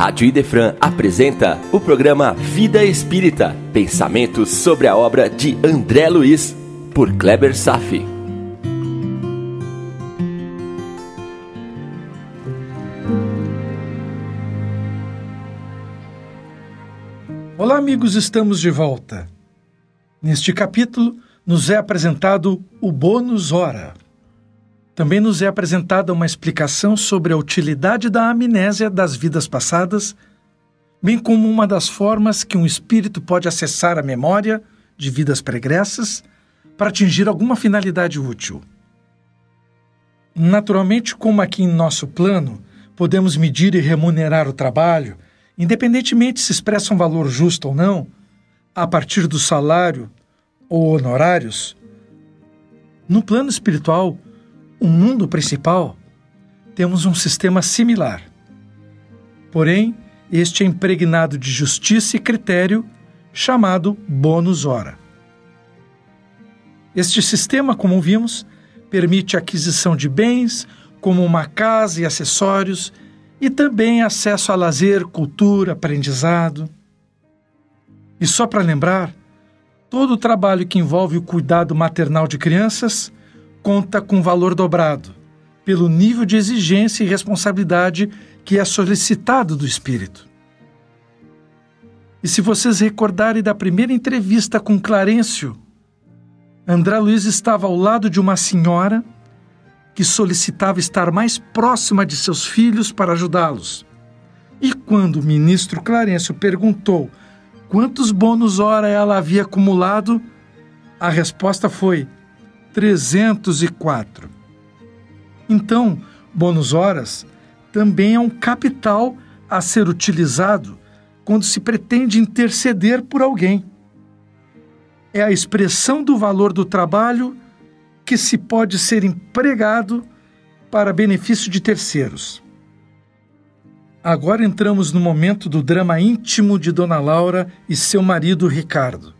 Rádio Idefran apresenta o programa Vida Espírita, pensamentos sobre a obra de André Luiz, por Kleber Safi. Olá, amigos, estamos de volta. Neste capítulo, nos é apresentado o bônus hora. Também nos é apresentada uma explicação sobre a utilidade da amnésia das vidas passadas, bem como uma das formas que um espírito pode acessar a memória de vidas pregressas para atingir alguma finalidade útil. Naturalmente, como aqui em nosso plano, podemos medir e remunerar o trabalho, independentemente se expressa um valor justo ou não, a partir do salário ou honorários, no plano espiritual, o mundo principal, temos um sistema similar. Porém, este é impregnado de justiça e critério, chamado bônus hora. Este sistema, como vimos, permite a aquisição de bens, como uma casa e acessórios, e também acesso a lazer, cultura, aprendizado. E só para lembrar, todo o trabalho que envolve o cuidado maternal de crianças conta com valor dobrado, pelo nível de exigência e responsabilidade que é solicitado do espírito. E se vocês recordarem da primeira entrevista com Clarencio, André Luiz estava ao lado de uma senhora que solicitava estar mais próxima de seus filhos para ajudá-los. E quando o ministro Clarencio perguntou quantos bônus hora ela havia acumulado, a resposta foi 304. Então, bônus horas também é um capital a ser utilizado quando se pretende interceder por alguém. É a expressão do valor do trabalho que se pode ser empregado para benefício de terceiros. Agora entramos no momento do drama íntimo de Dona Laura e seu marido Ricardo.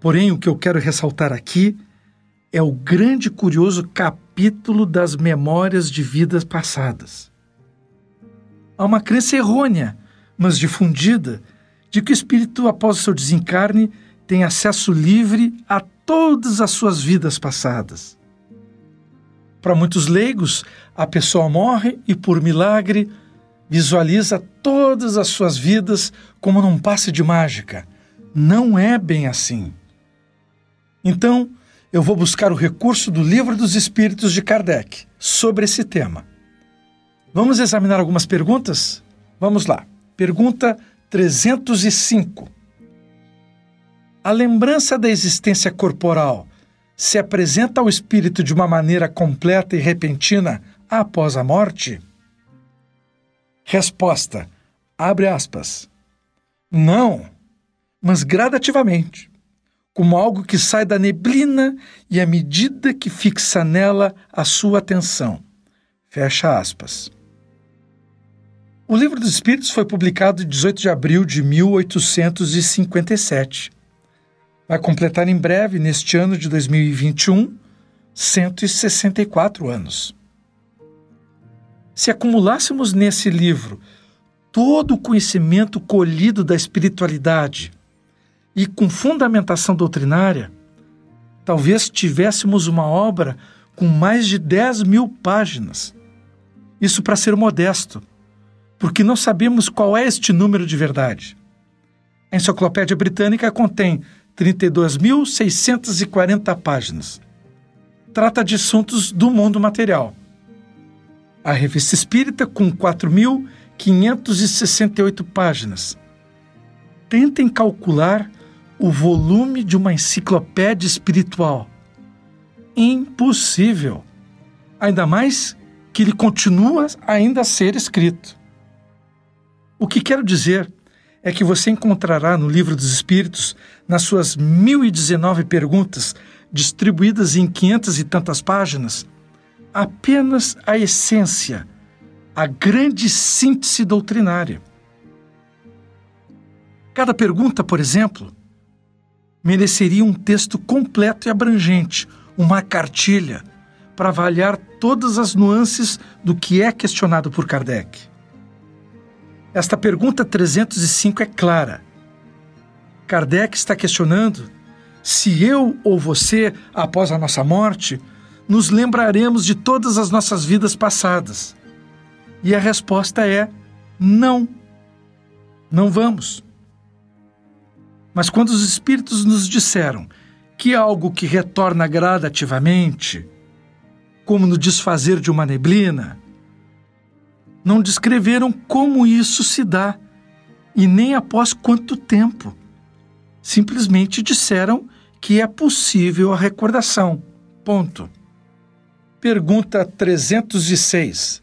Porém, o que eu quero ressaltar aqui é o grande curioso capítulo das memórias de vidas passadas. Há uma crença errônea, mas difundida, de que o espírito, após o seu desencarne, tem acesso livre a todas as suas vidas passadas. Para muitos leigos, a pessoa morre e, por milagre, visualiza todas as suas vidas como num passe de mágica. Não é bem assim. Então, eu vou buscar o recurso do Livro dos Espíritos de Kardec sobre esse tema. Vamos examinar algumas perguntas? Vamos lá. Pergunta 305. A lembrança da existência corporal se apresenta ao espírito de uma maneira completa e repentina após a morte? Resposta: abre aspas. Não, mas gradativamente como algo que sai da neblina e à medida que fixa nela a sua atenção. Fecha aspas. O Livro dos Espíritos foi publicado em 18 de abril de 1857. Vai completar em breve, neste ano de 2021, 164 anos. Se acumulássemos nesse livro todo o conhecimento colhido da espiritualidade, e com fundamentação doutrinária, talvez tivéssemos uma obra com mais de 10 mil páginas. Isso para ser modesto, porque não sabemos qual é este número de verdade. A Enciclopédia Britânica contém 32.640 páginas. Trata de assuntos do mundo material. A Revista Espírita, com 4.568 páginas. Tentem calcular o volume de uma enciclopédia espiritual. Impossível. Ainda mais que ele continua ainda a ser escrito. O que quero dizer é que você encontrará no Livro dos Espíritos, nas suas 1019 perguntas, distribuídas em quinhentas e tantas páginas, apenas a essência, a grande síntese doutrinária. Cada pergunta, por exemplo, mereceria um texto completo e abrangente, uma cartilha, para avaliar todas as nuances do que é questionado por Kardec. Esta pergunta 305 é clara. Kardec está questionando se eu ou você, após a nossa morte, nos lembraremos de todas as nossas vidas passadas. E a resposta é não. Não vamos. Mas quando os espíritos nos disseram que algo que retorna gradativamente, como no desfazer de uma neblina, não descreveram como isso se dá e nem após quanto tempo. Simplesmente disseram que é possível a recordação. Ponto. Pergunta 306.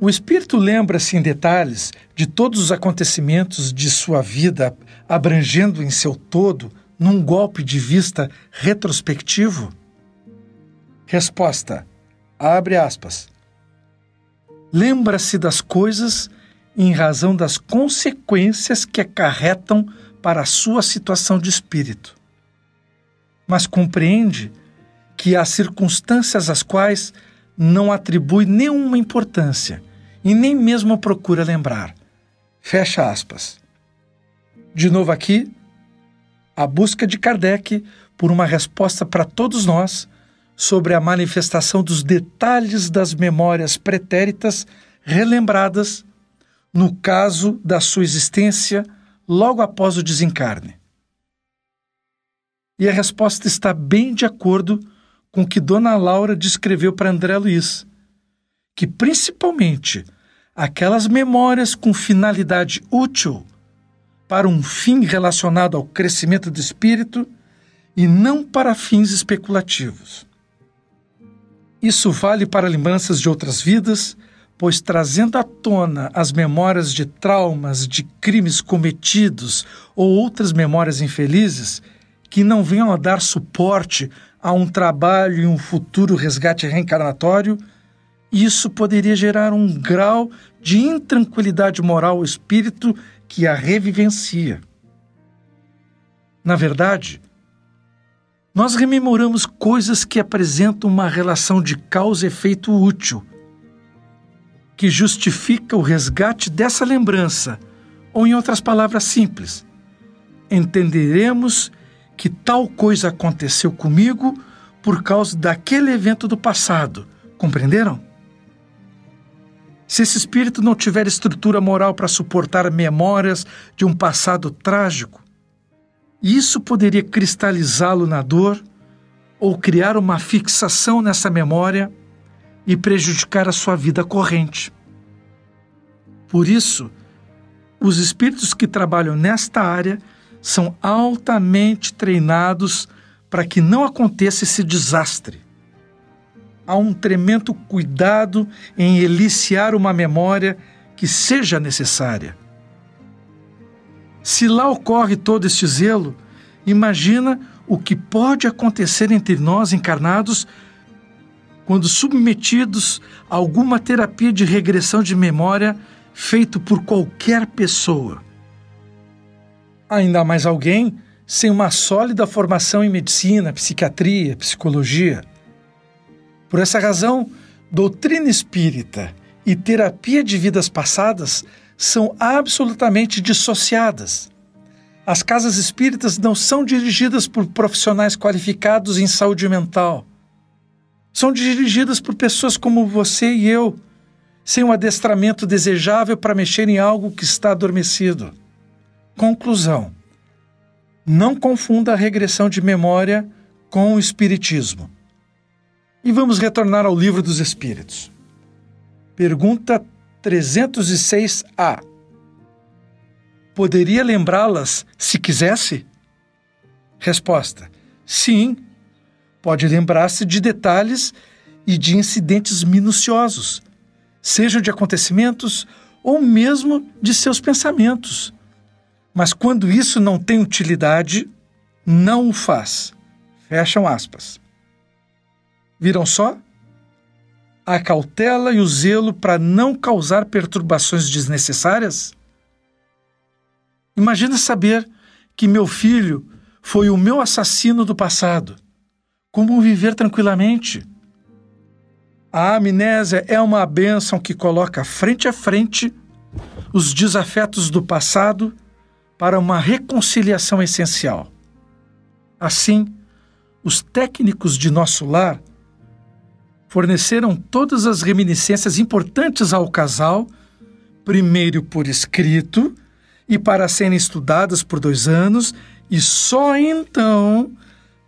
O espírito lembra-se em detalhes de todos os acontecimentos de sua vida, abrangendo em seu todo num golpe de vista retrospectivo? Resposta: abre aspas. Lembra-se das coisas em razão das consequências que acarretam para a sua situação de espírito. Mas compreende que há circunstâncias às quais não atribui nenhuma importância e nem mesmo procura lembrar. Fecha aspas. De novo aqui, a busca de Kardec por uma resposta para todos nós sobre a manifestação dos detalhes das memórias pretéritas relembradas no caso da sua existência logo após o desencarne. E a resposta está bem de acordo com o que Dona Laura descreveu para André Luiz, que principalmente aquelas memórias com finalidade útil para um fim relacionado ao crescimento do espírito e não para fins especulativos. Isso vale para lembranças de outras vidas, pois trazendo à tona as memórias de traumas, de crimes cometidos ou outras memórias infelizes que não venham a dar suporte a um trabalho e um futuro resgate reencarnatório, isso poderia gerar um grau de intranquilidade moral ao espírito que a revivencia. Na verdade, nós rememoramos coisas que apresentam uma relação de causa e efeito útil, que justifica o resgate dessa lembrança, ou, em outras palavras simples, entenderemos que tal coisa aconteceu comigo por causa daquele evento do passado. Compreenderam? Se esse espírito não tiver estrutura moral para suportar memórias de um passado trágico, isso poderia cristalizá-lo na dor ou criar uma fixação nessa memória e prejudicar a sua vida corrente. Por isso, os espíritos que trabalham nesta área são altamente treinados para que não aconteça esse desastre. Há um tremendo cuidado em eliciar uma memória que seja necessária. Se lá ocorre todo este zelo, imagina o que pode acontecer entre nós encarnados quando submetidos a alguma terapia de regressão de memória feito por qualquer pessoa ainda mais alguém sem uma sólida formação em medicina, psiquiatria, psicologia. Por essa razão, doutrina espírita e terapia de vidas passadas são absolutamente dissociadas. As casas espíritas não são dirigidas por profissionais qualificados em saúde mental. São dirigidas por pessoas como você e eu, sem um adestramento desejável para mexer em algo que está adormecido. Conclusão: não confunda a regressão de memória com o Espiritismo. E vamos retornar ao Livro dos Espíritos. Pergunta 306A. Poderia lembrá-las se quisesse? Resposta: Sim, pode lembrar-se de detalhes e de incidentes minuciosos, sejam de acontecimentos ou mesmo de seus pensamentos mas quando isso não tem utilidade, não o faz. Fecham aspas. Viram só? A cautela e o zelo para não causar perturbações desnecessárias? Imagina saber que meu filho foi o meu assassino do passado. Como viver tranquilamente? A amnésia é uma bênção que coloca frente a frente os desafetos do passado para uma reconciliação essencial. Assim, os técnicos de nosso lar forneceram todas as reminiscências importantes ao casal, primeiro por escrito e para serem estudadas por dois anos, e só então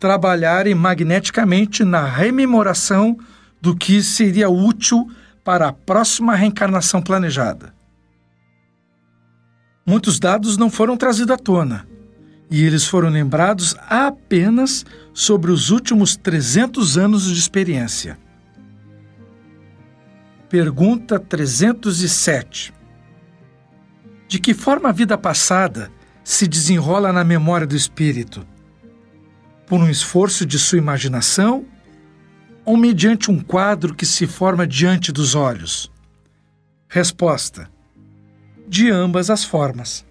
trabalharem magneticamente na rememoração do que seria útil para a próxima reencarnação planejada. Muitos dados não foram trazidos à tona, e eles foram lembrados apenas sobre os últimos 300 anos de experiência. Pergunta 307. De que forma a vida passada se desenrola na memória do espírito? Por um esforço de sua imaginação ou mediante um quadro que se forma diante dos olhos? Resposta: De ambas as formas.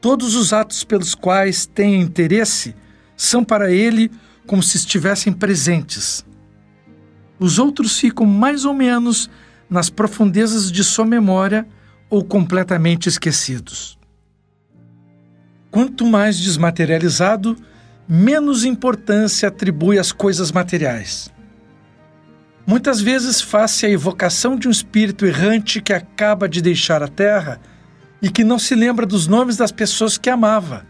Todos os atos pelos quais tem interesse são para ele como se estivessem presentes os outros ficam mais ou menos nas profundezas de sua memória ou completamente esquecidos. Quanto mais desmaterializado, menos importância atribui às coisas materiais. Muitas vezes faz-se a evocação de um espírito errante que acaba de deixar a terra e que não se lembra dos nomes das pessoas que amava,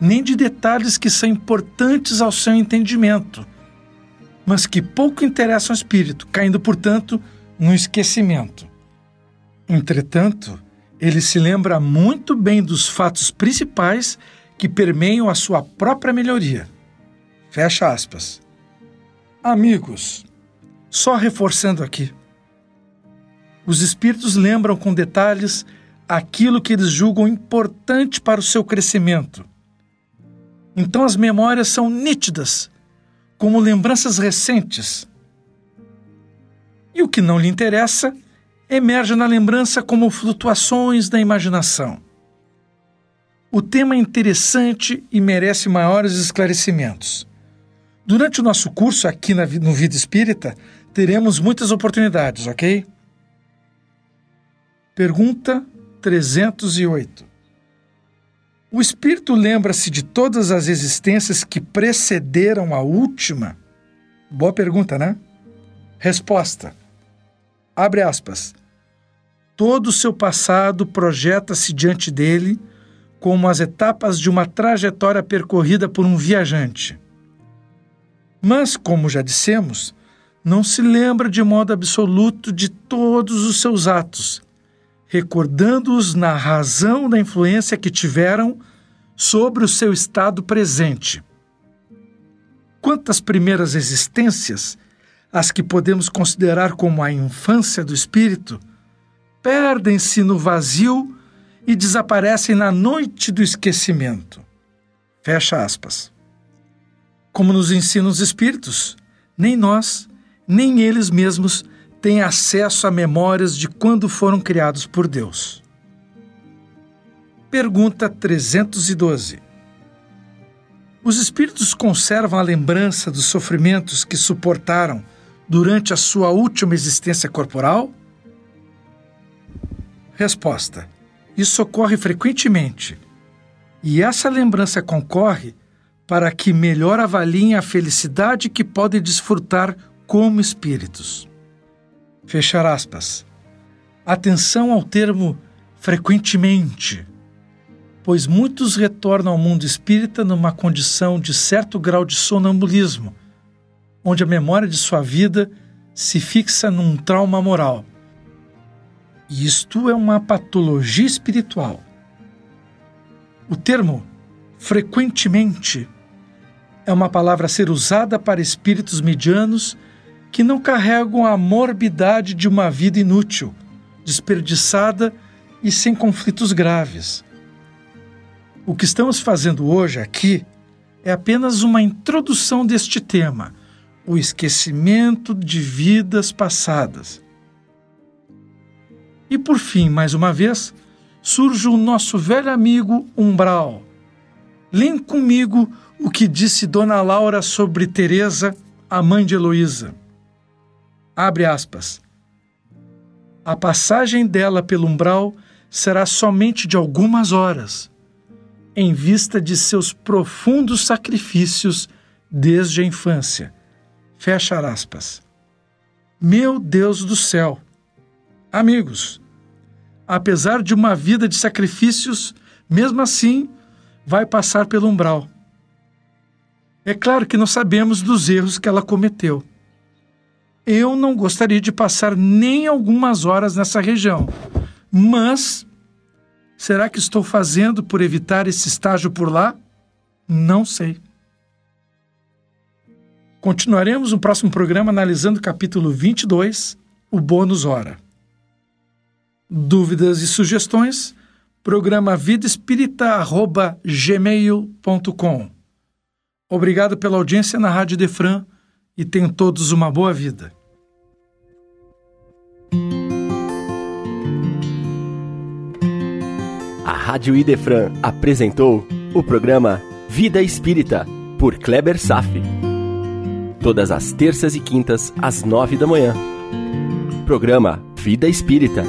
nem de detalhes que são importantes ao seu entendimento mas que pouco interessam ao espírito, caindo, portanto, no esquecimento. Entretanto, ele se lembra muito bem dos fatos principais que permeiam a sua própria melhoria. Fecha aspas. Amigos, só reforçando aqui. Os espíritos lembram com detalhes aquilo que eles julgam importante para o seu crescimento. Então as memórias são nítidas como lembranças recentes. E o que não lhe interessa emerge na lembrança como flutuações da imaginação. O tema é interessante e merece maiores esclarecimentos. Durante o nosso curso aqui no Vida Espírita, teremos muitas oportunidades, ok? Pergunta 308. O espírito lembra-se de todas as existências que precederam a última? Boa pergunta, né? Resposta. Abre aspas. Todo o seu passado projeta-se diante dele como as etapas de uma trajetória percorrida por um viajante. Mas, como já dissemos, não se lembra de modo absoluto de todos os seus atos, recordando-os na razão da influência que tiveram sobre o seu estado presente. Quantas primeiras existências, as que podemos considerar como a infância do espírito, perdem-se no vazio e desaparecem na noite do esquecimento. Fecha aspas. Como nos ensinam os espíritos, nem nós, nem eles mesmos têm acesso a memórias de quando foram criados por Deus. Pergunta 312. Os espíritos conservam a lembrança dos sofrimentos que suportaram durante a sua última existência corporal? Resposta: Isso ocorre frequentemente. E essa lembrança concorre para que melhor avaliem a felicidade que podem desfrutar como espíritos. Fechar aspas. Atenção ao termo frequentemente, pois muitos retornam ao mundo espírita numa condição de certo grau de sonambulismo, onde a memória de sua vida se fixa num trauma moral. E isto é uma patologia espiritual. O termo frequentemente é uma palavra a ser usada para espíritos medianos que não carregam a morbidade de uma vida inútil, desperdiçada e sem conflitos graves. O que estamos fazendo hoje aqui é apenas uma introdução deste tema, o esquecimento de vidas passadas. E por fim, mais uma vez, surge o nosso velho amigo Umbral. Lêem comigo o que disse Dona Laura sobre Teresa, a mãe de Heloísa. Abre aspas. A passagem dela pelo umbral será somente de algumas horas, em vista de seus profundos sacrifícios desde a infância. Fecha aspas. Meu Deus do céu! Amigos, apesar de uma vida de sacrifícios, mesmo assim vai passar pelo umbral. É claro que não sabemos dos erros que ela cometeu. Eu não gostaria de passar nem algumas horas nessa região, mas será que estou fazendo por evitar esse estágio por lá? Não sei. Continuaremos no próximo programa analisando o capítulo 22, o bônus hora. Dúvidas e sugestões? Programa vidaespírita.gmail.com Obrigado pela audiência na Rádio Defran e tenham todos uma boa vida. A Rádio Idefran apresentou o programa Vida Espírita, por Kleber Safi. Todas as terças e quintas, às nove da manhã. Programa Vida Espírita